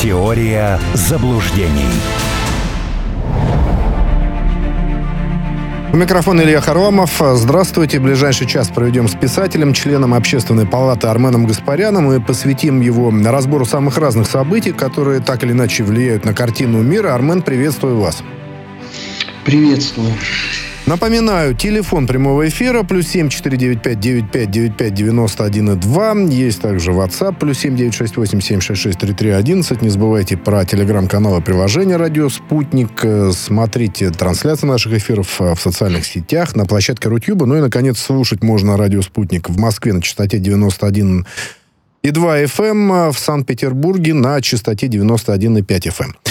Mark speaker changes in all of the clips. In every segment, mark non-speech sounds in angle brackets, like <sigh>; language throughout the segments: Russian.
Speaker 1: Теория заблуждений.
Speaker 2: У микрофона Илья Харламов. Здравствуйте. Ближайший час проведем с писателем, членом Общественной палаты Арменом Гаспаряном и посвятим его разбору самых разных событий, которые так или иначе влияют на картину мира. Армен, приветствую вас.
Speaker 3: Приветствую.
Speaker 2: Напоминаю, телефон прямого эфира плюс семь четыре девять пять девять пять девять пять девяносто один и два. Есть также WhatsApp плюс семь девять шесть восемь семь шесть шесть три три одиннадцать. Не забывайте про телеграм-канал и приложение «Радио Спутник». Смотрите трансляции наших эфиров в социальных сетях, на площадке Рутюба. Ну и, наконец, слушать можно «Радио Спутник» в Москве на частоте 91 и 2 FM, в Санкт-Петербурге на частоте 91,5 FM.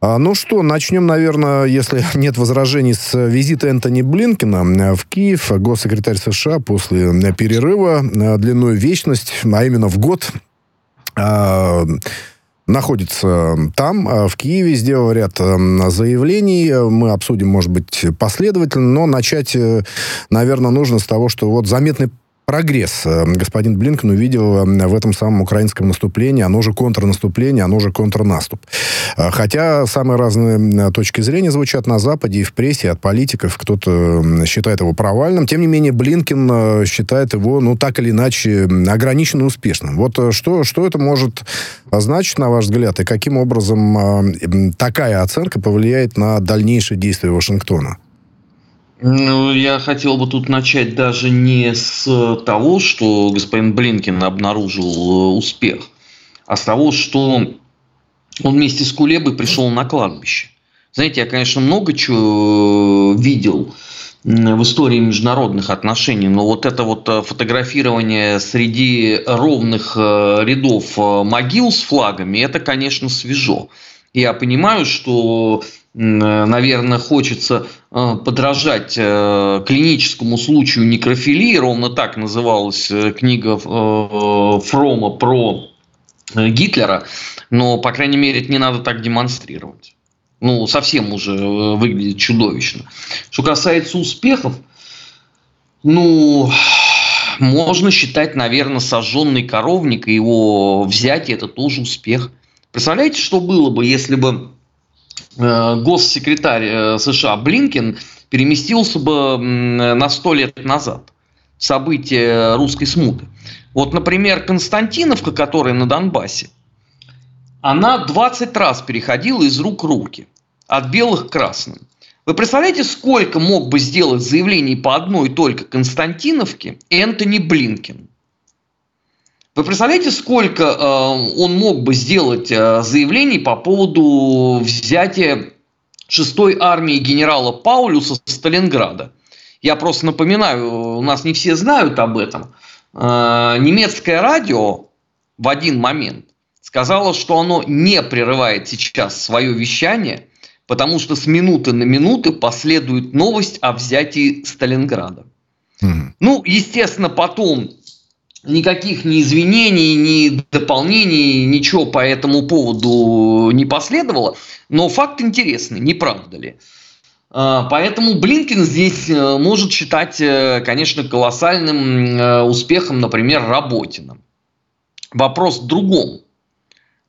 Speaker 2: А, ну что, начнем, наверное, если <laughs> нет возражений, с визита Энтони Блинкина в Киев. Госсекретарь США после перерыва длиной вечность, а именно в год, находится там, в Киеве, сделал ряд заявлений. Мы обсудим, может быть, последовательно, но начать, э, наверное, нужно с того, что вот заметный прогресс э, господин Блинкен увидел э, в этом самом украинском наступлении, оно же контрнаступление, оно же контрнаступ. Э, хотя самые разные точки зрения звучат на Западе и в прессе, от политиков. Кто-то считает его провальным. Тем не менее, Блинкен считает его, ну, так или иначе, ограниченно успешным. Вот что, что это может значить, на ваш взгляд, и каким образом такая оценка повлияет на дальнейшие действия Вашингтона?
Speaker 3: Ну, я хотел бы тут начать даже не с того, что господин Блинкин обнаружил э, успех, а с того, что он вместе с Кулебой пришел на кладбище. Знаете, я, конечно, много чего э, видел в истории международных отношений, но вот это вот э, фотографирование среди ровных рядов могил с флагами, это, конечно, свежо. Я понимаю, что наверное, хочется э, подражать э, клиническому случаю некрофилии, ровно так называлась э, книга Фрома про Гитлера, но, по крайней мере, это не надо так демонстрировать. Ну, совсем уже выглядит чудовищно. Что касается успехов, ну, можно считать, наверное, сожженный коровник и его взятие – это тоже успех. Представляете, что было бы, если бы Э, госсекретарь э, США Блинкин переместился бы на сто лет назад. События русской смуты. Вот, например, Константиновка, которая на Донбассе, она 20 раз переходила из рук в руки. От белых к красным. Вы представляете, сколько мог бы сделать заявлений по одной только Константиновке Энтони Блинкин? Вы представляете, сколько э, он мог бы сделать э, заявлений по поводу взятия шестой армии генерала Паулюса Сталинграда? Я просто напоминаю, у нас не все знают об этом. Э, немецкое радио в один момент сказало, что оно не прерывает сейчас свое вещание, потому что с минуты на минуты последует новость о взятии Сталинграда. Mm-hmm. Ну, естественно, потом никаких ни извинений, ни дополнений, ничего по этому поводу не последовало. Но факт интересный, не правда ли? А, поэтому Блинкин здесь э, может считать, э, конечно, колоссальным э, успехом, например, Работина. Вопрос в другом.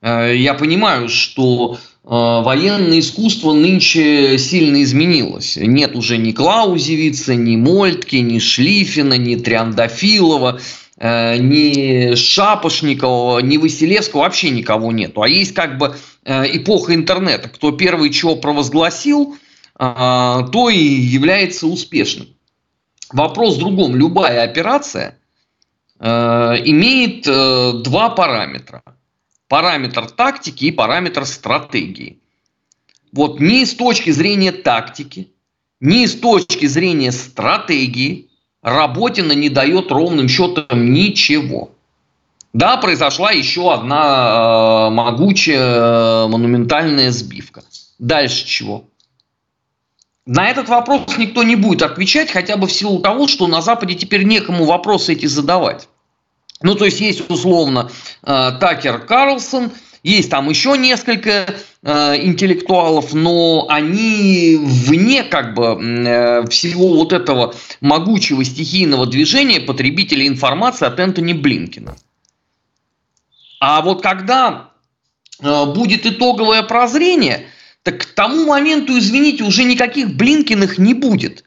Speaker 3: Я понимаю, что военное искусство нынче сильно изменилось. Нет уже ни Клаузевица, ни Мольтки, ни Шлифина, ни Триандафилова – ни Шапошникова, ни Василевского вообще никого нету. А есть как бы э, эпоха интернета. Кто первый чего провозгласил, э, то и является успешным. Вопрос в другом. Любая операция имеет два параметра. Параметр тактики и параметр стратегии. Вот ни с точки зрения тактики, ни с точки зрения стратегии Работина не дает ровным счетом ничего. Да, произошла еще одна э, могучая э, монументальная сбивка. Дальше чего? На этот вопрос никто не будет отвечать, хотя бы в силу того, что на Западе теперь некому вопросы эти задавать. Ну, то есть есть условно э, Такер Карлсон – есть там еще несколько э, интеллектуалов, но они вне как бы э, всего вот этого могучего стихийного движения потребителей информации от Энтони Блинкина. А вот когда э, будет итоговое прозрение, так к тому моменту, извините, уже никаких Блинкиных не будет.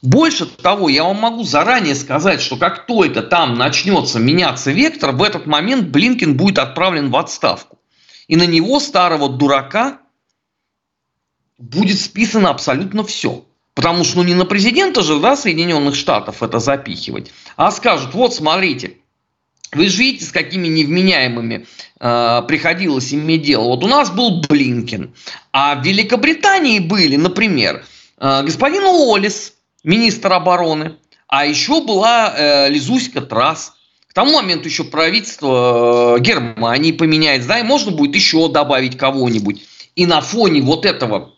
Speaker 3: Больше того, я вам могу заранее сказать, что как только там начнется меняться вектор, в этот момент Блинкин будет отправлен в отставку. И на него, старого дурака, будет списано абсолютно все. Потому что ну, не на президента же да, Соединенных Штатов это запихивать, а скажут, вот смотрите, вы же видите, с какими невменяемыми э, приходилось иметь дело. Вот у нас был Блинкин, а в Великобритании были, например, э, господин Уоллес, министр обороны, а еще была э, Лизуська Трасс. К тому моменту еще правительство э, Германии поменяется, да, и можно будет еще добавить кого-нибудь. И на фоне вот этого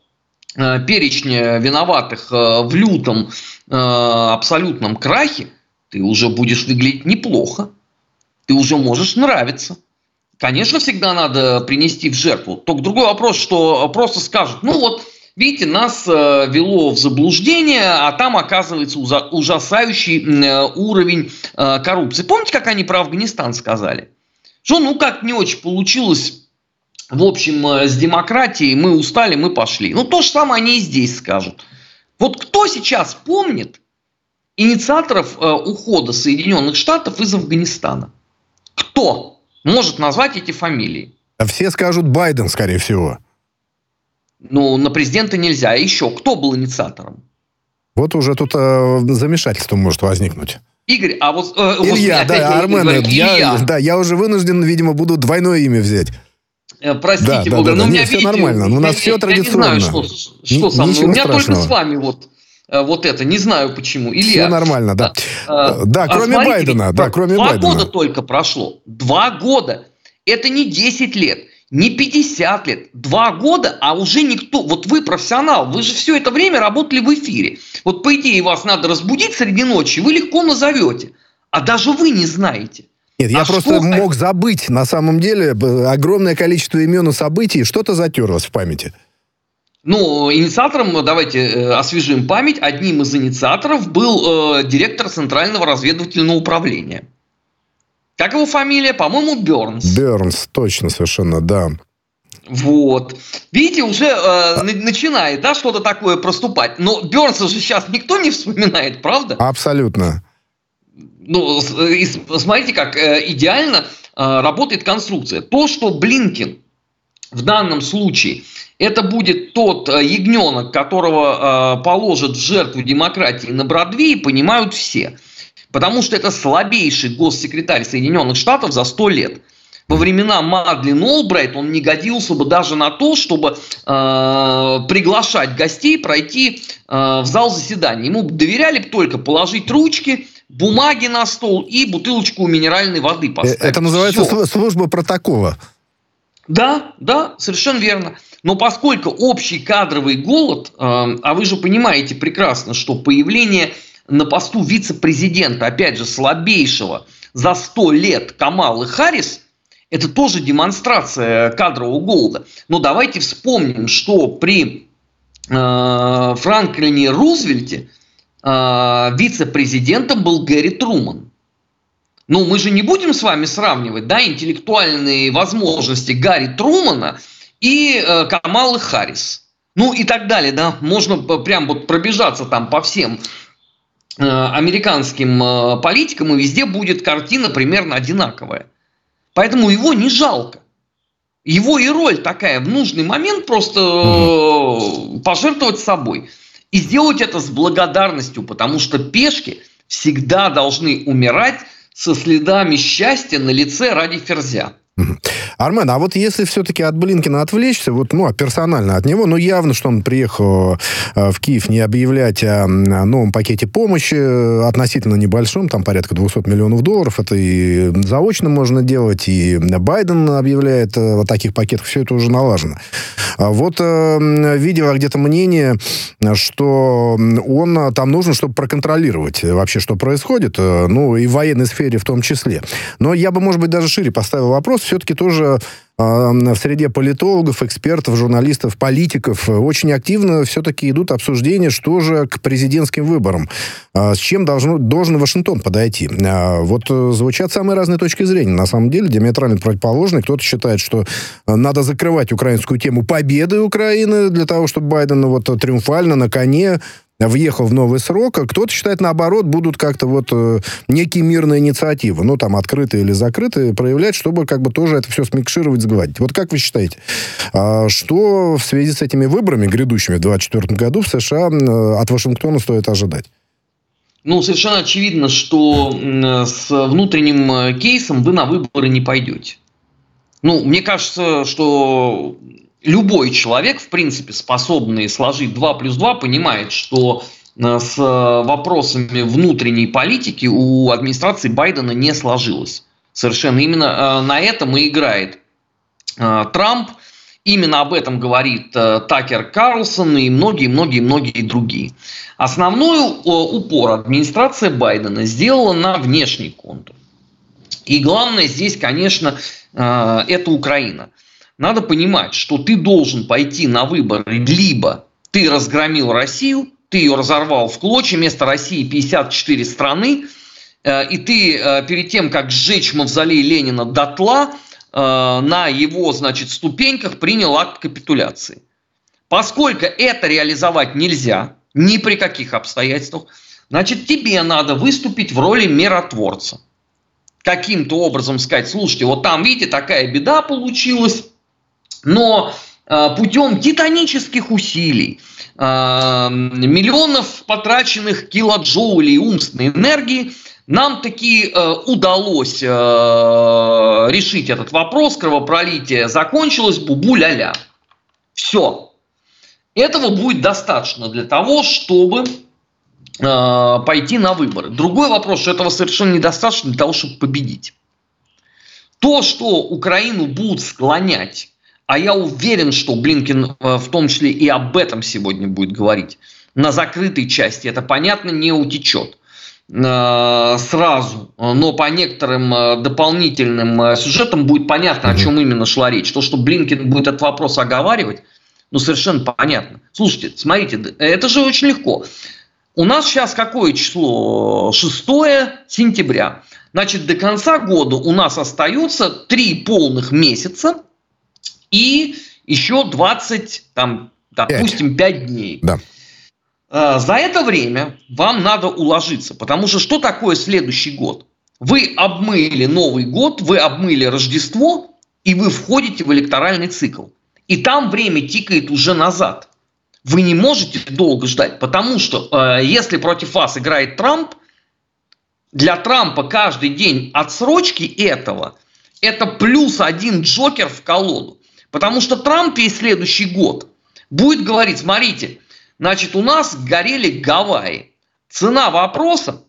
Speaker 3: э, перечня виноватых э, в лютом э, абсолютном крахе ты уже будешь выглядеть неплохо ты уже можешь нравиться. Конечно, всегда надо принести в жертву. Только другой вопрос, что просто скажут, ну вот, видите, нас э, вело в заблуждение, а там оказывается ужасающий э, уровень э, коррупции. Помните, как они про Афганистан сказали? Что, ну как не очень получилось в общем, с демократией мы устали, мы пошли. Ну, то же самое они и здесь скажут. Вот кто сейчас помнит инициаторов ухода Соединенных Штатов из Афганистана? Кто может назвать эти фамилии?
Speaker 2: Все скажут Байден, скорее всего.
Speaker 3: Ну, на президента нельзя. А еще кто был инициатором?
Speaker 2: Вот уже тут э, замешательство может возникнуть.
Speaker 3: Игорь, а вот...
Speaker 2: Э, Илья, да, Армен, говорит, я, Илья. да, я уже вынужден, видимо, буду двойное имя взять.
Speaker 3: Э, простите, да, Бога, да, да, но
Speaker 2: да. у меня Нет, видите, все нормально, у нас я, все традиционно. Я не знаю, что,
Speaker 3: что со мной. У меня страшного. только с вами вот Э, вот это. Не знаю почему. Илья,
Speaker 2: Все нормально, да. А, да, а кроме смотрите, Байдена. Да, кроме
Speaker 3: два
Speaker 2: Байдена.
Speaker 3: года только прошло. Два года. Это не 10 лет, не 50 лет. Два года, а уже никто... Вот вы профессионал, вы же все это время работали в эфире. Вот по идее вас надо разбудить среди ночи, вы легко назовете. А даже вы не знаете.
Speaker 2: Нет, я а просто что? мог забыть, на самом деле, огромное количество имен и событий, что-то затерлось в памяти.
Speaker 3: Ну, инициатором, давайте э, освежим память, одним из инициаторов был э, директор Центрального разведывательного управления. Как его фамилия? По-моему, Бернс.
Speaker 2: Бернс, точно, совершенно, да.
Speaker 3: Вот. Видите, уже э, начинает, да, что-то такое проступать. Но Бернса же сейчас никто не вспоминает, правда?
Speaker 2: Абсолютно.
Speaker 3: Ну, э, смотрите, как э, идеально э, работает конструкция. То, что Блинкин в данном случае это будет тот ягненок, которого положат в жертву демократии на Бродвее, понимают все. Потому что это слабейший госсекретарь Соединенных Штатов за сто лет. Во времена Мадлен Олбрайт он не годился бы даже на то, чтобы э, приглашать гостей пройти э, в зал заседания. Ему доверяли только положить ручки, бумаги на стол и бутылочку минеральной воды э, поставить.
Speaker 2: Это называется Все. служба протокола.
Speaker 3: Да, да, совершенно верно. Но поскольку общий кадровый голод, э, а вы же понимаете прекрасно, что появление на посту вице-президента, опять же, слабейшего за 100 лет Камалы Харрис, это тоже демонстрация кадрового голода. Но давайте вспомним, что при э, Франклине Рузвельте э, вице-президентом был Гэри Труман. Ну, мы же не будем с вами сравнивать, да, интеллектуальные возможности Гарри Трумана и э, Камалы Харрис. Ну и так далее, да. Можно прям вот пробежаться там по всем американским э, политикам, и везде будет картина примерно одинаковая. Поэтому его не жалко. Его и роль такая в нужный момент просто э, пожертвовать собой. И сделать это с благодарностью, потому что пешки всегда должны умирать со следами счастья на лице ради ферзя.
Speaker 2: Армен, а вот если все-таки от Блинкина отвлечься, вот, ну, а персонально от него, ну, явно, что он приехал э, в Киев не объявлять о новом пакете помощи, э, относительно небольшом, там порядка 200 миллионов долларов, это и заочно можно делать, и Байден объявляет э, о таких пакетах, все это уже налажено. А вот видел где-то мнение, что он там нужен, чтобы проконтролировать вообще, что происходит, ну, и в военной сфере в том числе. Но я бы, может быть, даже шире поставил вопрос, все-таки тоже в среде политологов, экспертов, журналистов, политиков очень активно все-таки идут обсуждения, что же к президентским выборам. С чем должно, должен Вашингтон подойти? Вот звучат самые разные точки зрения. На самом деле диаметрально противоположные. Кто-то считает, что надо закрывать украинскую тему победы Украины для того, чтобы Байден вот триумфально на коне въехал в новый срок, а кто-то считает, наоборот, будут как-то вот э, некие мирные инициативы, ну, там, открытые или закрытые, проявлять, чтобы как бы тоже это все смикшировать, сгладить. Вот как вы считаете, э, что в связи с этими выборами грядущими в 2024 году в США э, от Вашингтона стоит ожидать?
Speaker 3: Ну, совершенно очевидно, что с внутренним э, кейсом вы на выборы не пойдете. Ну, мне кажется, что любой человек, в принципе, способный сложить 2 плюс 2, понимает, что э, с вопросами внутренней политики у администрации Байдена не сложилось. Совершенно именно э, на этом и играет э, Трамп. Именно об этом говорит Такер Карлсон и многие-многие-многие другие. Основной упор администрация Байдена сделала на внешний контур. И главное здесь, конечно, это Украина надо понимать, что ты должен пойти на выборы либо ты разгромил Россию, ты ее разорвал в клочья, вместо России 54 страны, э, и ты э, перед тем, как сжечь мавзолей Ленина дотла, э, на его, значит, ступеньках принял акт капитуляции. Поскольку это реализовать нельзя, ни при каких обстоятельствах, значит, тебе надо выступить в роли миротворца. Каким-то образом сказать, слушайте, вот там, видите, такая беда получилась, но э, путем титанических усилий, э, миллионов потраченных килоджоулей умственной энергии, нам таки э, удалось решить этот вопрос, кровопролитие закончилось, бубу-ля-ля. Все. Этого будет достаточно для того, чтобы пойти на выборы. Другой вопрос, что этого совершенно недостаточно для того, чтобы победить. То, что Украину будут склонять а я уверен, что Блинкин э, в том числе и об этом сегодня будет говорить. На закрытой части это, понятно, не утечет э, сразу, но по некоторым э, дополнительным сюжетам будет понятно, о чем именно шла речь. То, что Блинкин будет этот вопрос оговаривать, ну, совершенно понятно. Слушайте, смотрите, это же очень легко. У нас сейчас какое число? 6 сентября. Значит, до конца года у нас остается три полных месяца – и еще 20, там, допустим, 5 дней. Да. А, за это время вам надо уложиться, потому что что такое следующий год? Вы обмыли Новый год, вы обмыли Рождество, и вы входите в электоральный цикл. И там время тикает уже назад. Вы не можете долго ждать, потому что э, если против вас играет Трамп, для Трампа каждый день отсрочки этого – это плюс один Джокер в колоду. Потому что Трамп весь следующий год будет говорить, смотрите, значит, у нас горели Гавайи. Цена вопроса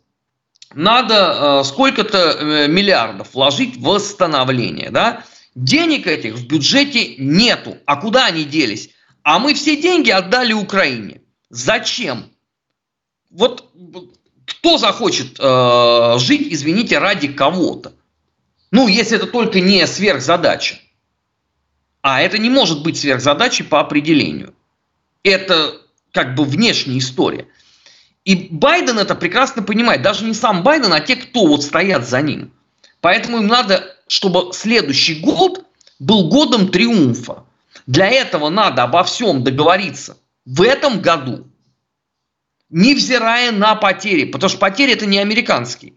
Speaker 3: надо э, сколько-то э, миллиардов вложить в восстановление. Да? Денег этих в бюджете нету. А куда они делись? А мы все деньги отдали Украине. Зачем? Вот кто захочет э, жить, извините, ради кого-то? Ну, если это только не сверхзадача. А это не может быть сверхзадачей по определению. Это как бы внешняя история. И Байден это прекрасно понимает. Даже не сам Байден, а те, кто вот стоят за ним. Поэтому им надо, чтобы следующий год был годом триумфа. Для этого надо обо всем договориться в этом году, невзирая на потери. Потому что потери это не американские,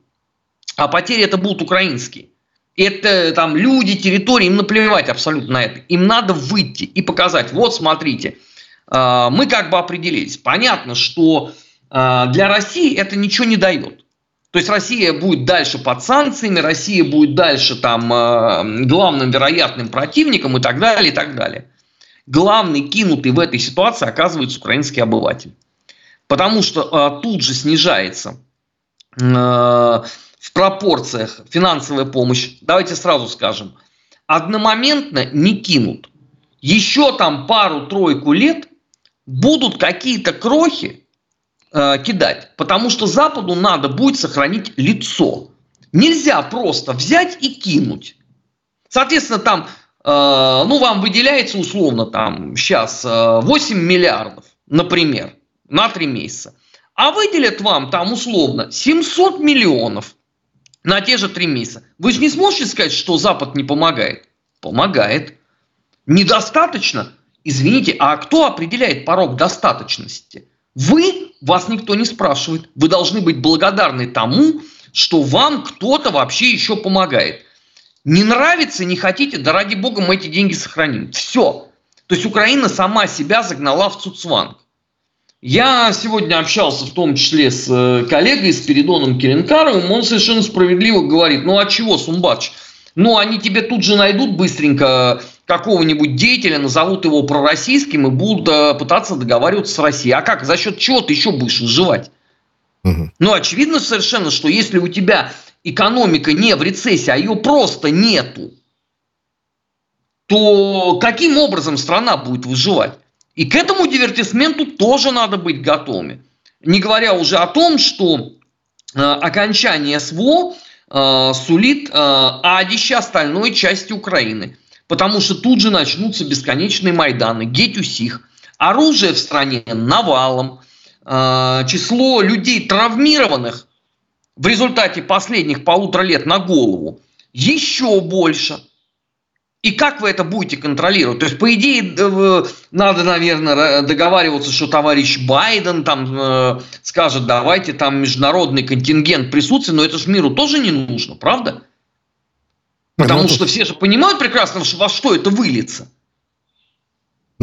Speaker 3: а потери это будут украинские это там люди, территории, им наплевать абсолютно на это. Им надо выйти и показать, вот смотрите, а, мы как бы определились. Понятно, что а, для России это ничего не дает. То есть Россия будет дальше под санкциями, Россия будет дальше там а, главным вероятным противником и так далее, и так далее. Главный кинутый в этой ситуации оказывается украинский обыватель. Потому что тут же снижается в пропорциях финансовая помощь, давайте сразу скажем, одномоментно не кинут. Еще там пару-тройку лет будут какие-то крохи э, кидать, потому что Западу надо будет сохранить лицо. Нельзя просто взять и кинуть. Соответственно, там ну, вам выделяется условно там сейчас 8 миллиардов, например, на 3 месяца. А выделят вам там условно 700 миллионов на те же 3 месяца. Вы же не сможете сказать, что Запад не помогает? Помогает. Недостаточно? Извините, а кто определяет порог достаточности? Вы, вас никто не спрашивает. Вы должны быть благодарны тому, что вам кто-то вообще еще помогает. Не нравится, не хотите, да ради бога мы эти деньги сохраним. Все. То есть Украина сама себя загнала в Цуцванг. Я сегодня общался в том числе с э, коллегой, с Передоном Керенкаровым, он совершенно справедливо говорит, ну а чего, Сумбач, ну они тебе тут же найдут быстренько какого-нибудь деятеля, назовут его пророссийским и будут э, пытаться договариваться с Россией. А как, за счет чего ты еще будешь выживать? Угу. Ну, очевидно совершенно, что если у тебя экономика не в рецессии, а ее просто нету, то каким образом страна будет выживать? И к этому дивертисменту тоже надо быть готовыми. Не говоря уже о том, что э, окончание СВО э, сулит э, адище остальной части Украины. Потому что тут же начнутся бесконечные Майданы, гетюсих. Оружие в стране навалом. Э, число людей травмированных в результате последних полутора лет на голову еще больше – и как вы это будете контролировать? То есть, по идее, надо, наверное, договариваться, что товарищ Байден там э, скажет, давайте там международный контингент присутствует, но это же миру тоже не нужно, правда? Потому ну, что все же понимают прекрасно, во что это выльется.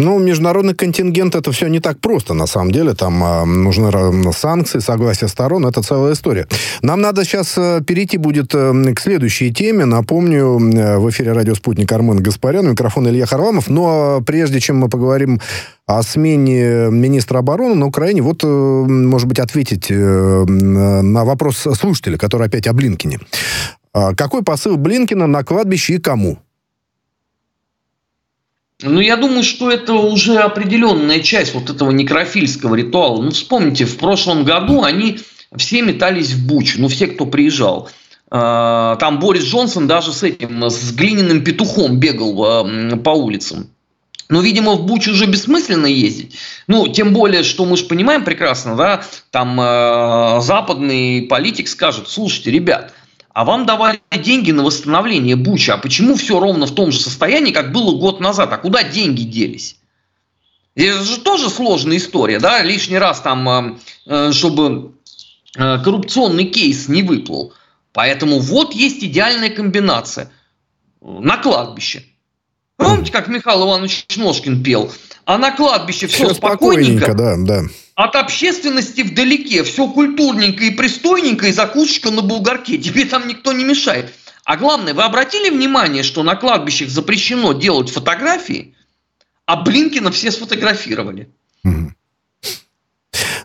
Speaker 2: Ну, международный контингент это все не так просто, на самом деле. Там э, нужны санкции, согласие сторон, это целая история. Нам надо сейчас э, перейти будет э, к следующей теме. Напомню, э, в эфире радио «Спутник» Армен Гаспарян, микрофон Илья Харламов. Но прежде чем мы поговорим о смене министра обороны на Украине, вот, э, может быть, ответить э, на вопрос слушателя, который опять о Блинкине. Э, какой посыл Блинкина на кладбище и кому?
Speaker 3: Ну, я думаю, что это уже определенная часть вот этого некрофильского ритуала. Ну, вспомните, в прошлом году они все метались в Буч, ну, все, кто приезжал. А, там Борис Джонсон даже с этим, с глиняным петухом бегал а, по улицам. Но, видимо, в Буч уже бессмысленно ездить. Ну, тем более, что мы же понимаем прекрасно, да, там э, западный политик скажет, слушайте, ребят, а вам давали деньги на восстановление Буча. А почему все ровно в том же состоянии, как было год назад? А куда деньги делись? Это же тоже сложная история, да, лишний раз там, э, э, чтобы э, коррупционный кейс не выплыл. Поэтому вот есть идеальная комбинация. На кладбище. Помните, как Михаил Иванович Ножкин пел? А на кладбище все, все спокойненько. спокойненько да, да. От общественности вдалеке, все культурненько и пристойненько, и закусочка на булгарке. Тебе там никто не мешает. А главное, вы обратили внимание, что на кладбищах запрещено делать фотографии, а Блинкина все сфотографировали?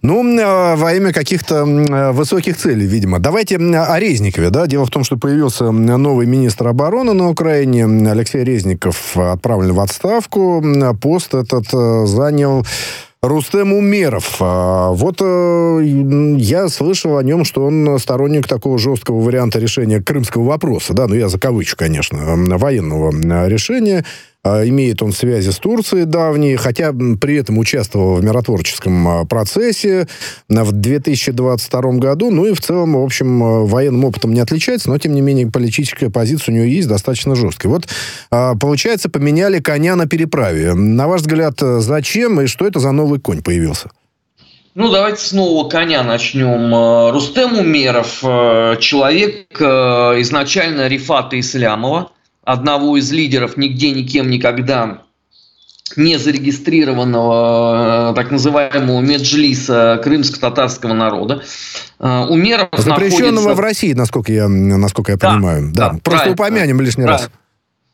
Speaker 2: Ну, а, во имя каких-то высоких целей, видимо. Давайте о Резникове, да. Дело в том, что появился новый министр обороны на Украине. Алексей Резников отправлен в отставку. Пост этот э, занял Рустем Умеров. А, вот э, я слышал о нем, что он сторонник такого жесткого варианта решения крымского вопроса, да, ну я за кавычку, конечно, военного решения. А, имеет он связи с Турцией давние, хотя при этом участвовал в миротворческом а, процессе в 2022 году. Ну и в целом, в общем, а, военным опытом не отличается, но, тем не менее, политическая позиция у него есть достаточно жесткая. Вот, получается, поменяли коня на переправе. На ваш взгляд, зачем и что это за новый конь появился?
Speaker 3: Ну, давайте с нового коня начнем. Рустем Умеров, человек изначально Рифата Ислямова, одного из лидеров нигде, никем, никогда не зарегистрированного э, так называемого меджлиса крымско-татарского народа.
Speaker 2: Э, Умеров Запрещенного находится... в России, насколько я, насколько я да, понимаю. Да, да просто упомянем лишний да. раз.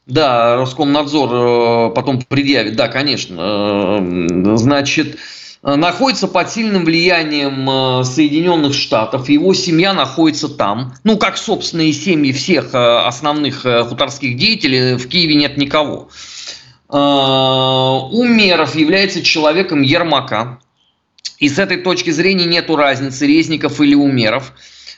Speaker 3: Да, Роскомнадзор э, потом предъявит, да, конечно. Значит, находится под сильным влиянием э, Соединенных Штатов. Его семья находится там. Ну, как собственные семьи всех э, основных э, хуторских деятелей, в Киеве нет никого. Умеров является человеком Ермака. И с этой точки зрения нет разницы, Резников или Умеров.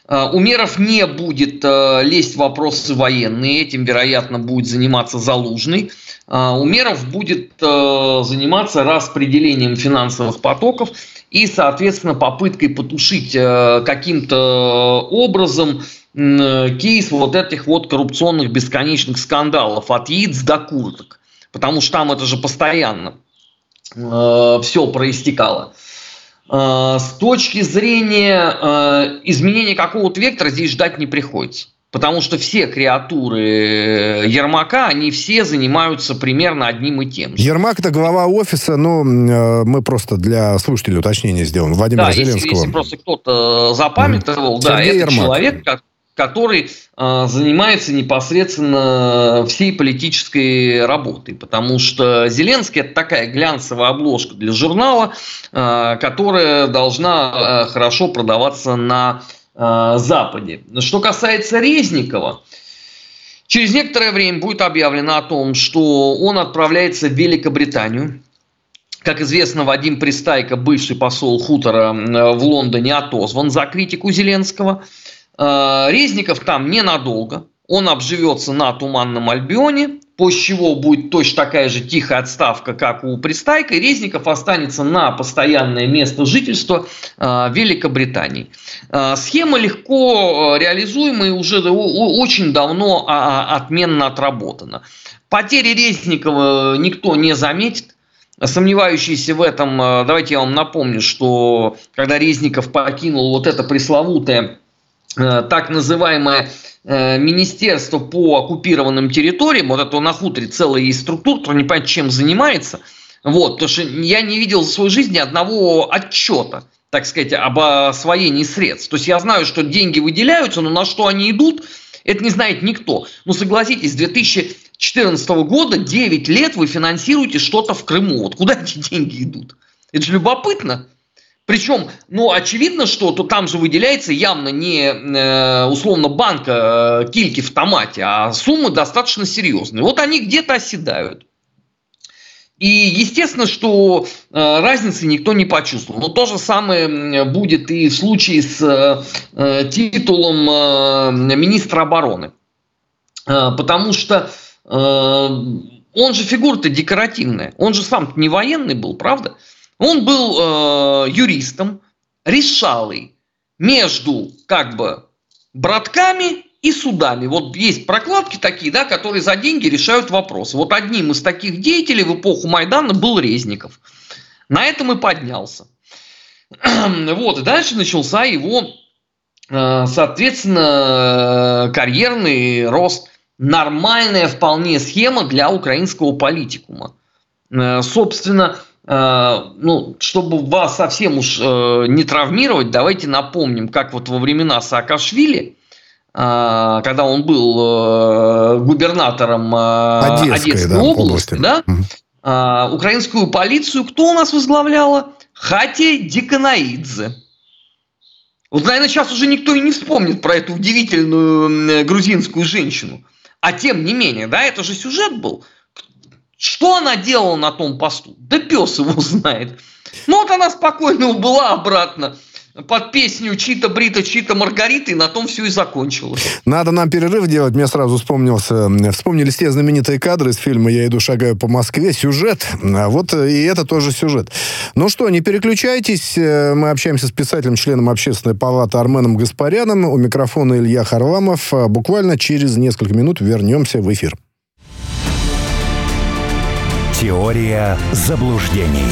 Speaker 3: Умеров не будет лезть в вопросы военные, этим, вероятно, будет заниматься Залужный. Умеров будет заниматься распределением финансовых потоков и, соответственно, попыткой потушить каким-то образом кейс вот этих вот коррупционных бесконечных скандалов от яиц до курток. Потому что там это же постоянно э, все проистекало. Э, с точки зрения э, изменения какого-то вектора здесь ждать не приходится. Потому что все креатуры Ермака, они все занимаются примерно одним и тем
Speaker 2: же. Ермак – это глава офиса, но э, мы просто для слушателей уточнение сделаем. Владимир
Speaker 3: да,
Speaker 2: Зеленского.
Speaker 3: Если, если просто кто-то запамятовал, mm. да, Сергей это Ермак. человек, как, который э, занимается непосредственно всей политической работой, потому что Зеленский это такая глянцевая обложка для журнала, э, которая должна э, хорошо продаваться на э, Западе. Что касается Резникова, через некоторое время будет объявлено о том, что он отправляется в Великобританию. Как известно, Вадим Пристайко, бывший посол хутора в Лондоне, отозван за критику Зеленского – Резников там ненадолго. Он обживется на Туманном Альбионе, после чего будет точно такая же тихая отставка, как у Пристайка, и Резников останется на постоянное место жительства э, Великобритании. Э, схема легко реализуема и уже очень давно а, а, отменно отработана. Потери Резникова никто не заметит. Сомневающиеся в этом, давайте я вам напомню, что когда Резников покинул вот это пресловутое Э, так называемое э, Министерство по оккупированным территориям, вот это на хуторе целая есть структура, которая не понятно чем занимается, вот, потому что я не видел за свою жизнь ни одного отчета, так сказать, об освоении средств. То есть я знаю, что деньги выделяются, но на что они идут, это не знает никто. Ну, согласитесь, с 2014 года 9 лет вы финансируете что-то в Крыму. Вот куда <laughs> эти деньги идут? Это же любопытно. Причем, ну, очевидно, что то там же выделяется явно не э, условно банка э, кильки в томате, а суммы достаточно серьезные. Вот они где-то оседают. И естественно, что э, разницы никто не почувствовал. Но то же самое будет и в случае с титулом министра обороны. Потому что он же фигура-то декоративная. Он же сам не военный был, правда? Он был э, юристом, решалый между как бы братками и судами. Вот есть прокладки такие, да, которые за деньги решают вопросы. Вот одним из таких деятелей в эпоху Майдана был Резников. На этом и поднялся. <clears throat> Вот, и дальше начался его, э, соответственно, карьерный рост. Нормальная вполне схема для украинского политикума. Э, собственно, ну, чтобы вас совсем уж э, не травмировать, давайте напомним, как вот во времена Саакашвили, э, когда он был губернатором Одесской, Одесской да, области, области. Да, угу. украинскую полицию кто у нас возглавляла? Хати Диканаидзе. Вот, наверное, сейчас уже никто и не вспомнит про эту удивительную грузинскую женщину. А тем не менее, да, это же сюжет был. Что она делала на том посту? Да пес его знает. Ну вот она спокойно убыла обратно под песню «Чита Брита, Чита Маргарита», и на том все и закончилось.
Speaker 2: Надо нам перерыв делать. Мне сразу вспомнился, вспомнились те знаменитые кадры из фильма «Я иду, шагаю по Москве». Сюжет. А вот и это тоже сюжет. Ну что, не переключайтесь. Э, мы общаемся с писателем, членом общественной палаты Арменом Гаспаряном. У микрофона Илья Харламов. Буквально через несколько минут вернемся в эфир.
Speaker 1: Теория заблуждений.